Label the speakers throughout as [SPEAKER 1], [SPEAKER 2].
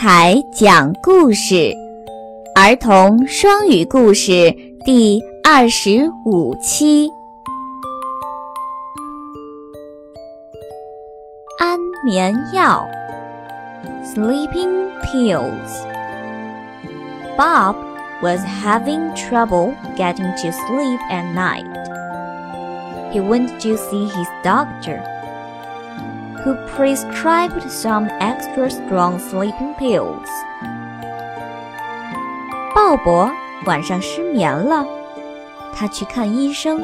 [SPEAKER 1] 台讲故事，儿童双语故事第二十五期。安眠药，sleeping pills。Bob was having trouble getting to sleep at night. He went to see his doctor who prescribed some extra strong sleeping pills. 鲍勃晚上失眠了，他去看医生，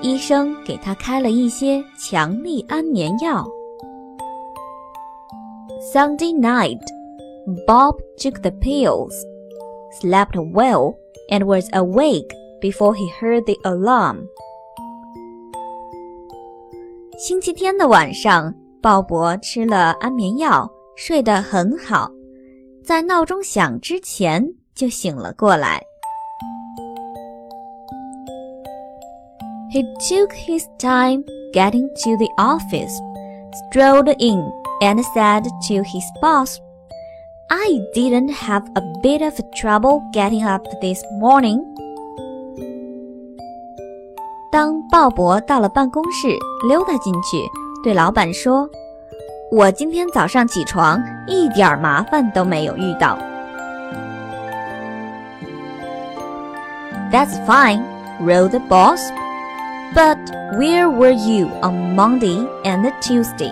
[SPEAKER 1] 医生给他开了一些强力安眠药。Sunday night, Bob took the pills, slept well, and was awake before he heard the alarm. 星期天的晚上，鲍勃吃了安眠药，睡得很好，在闹钟响之前就醒了过来。He took his time getting to the office, strolled in, and said to his boss, I didn't have a bit of trouble getting up this morning. 当鲍勃到了办公室，溜达进去，对老板说：“我今天早上起床一点麻烦都没有遇到。” That's fine, wrote the boss. But where were you on Monday and Tuesday?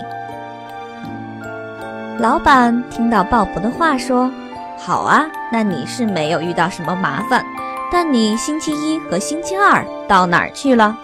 [SPEAKER 1] 老板听到鲍勃的话说：“好啊，那你是没有遇到什么麻烦。”但你星期一和星期二到哪儿去了？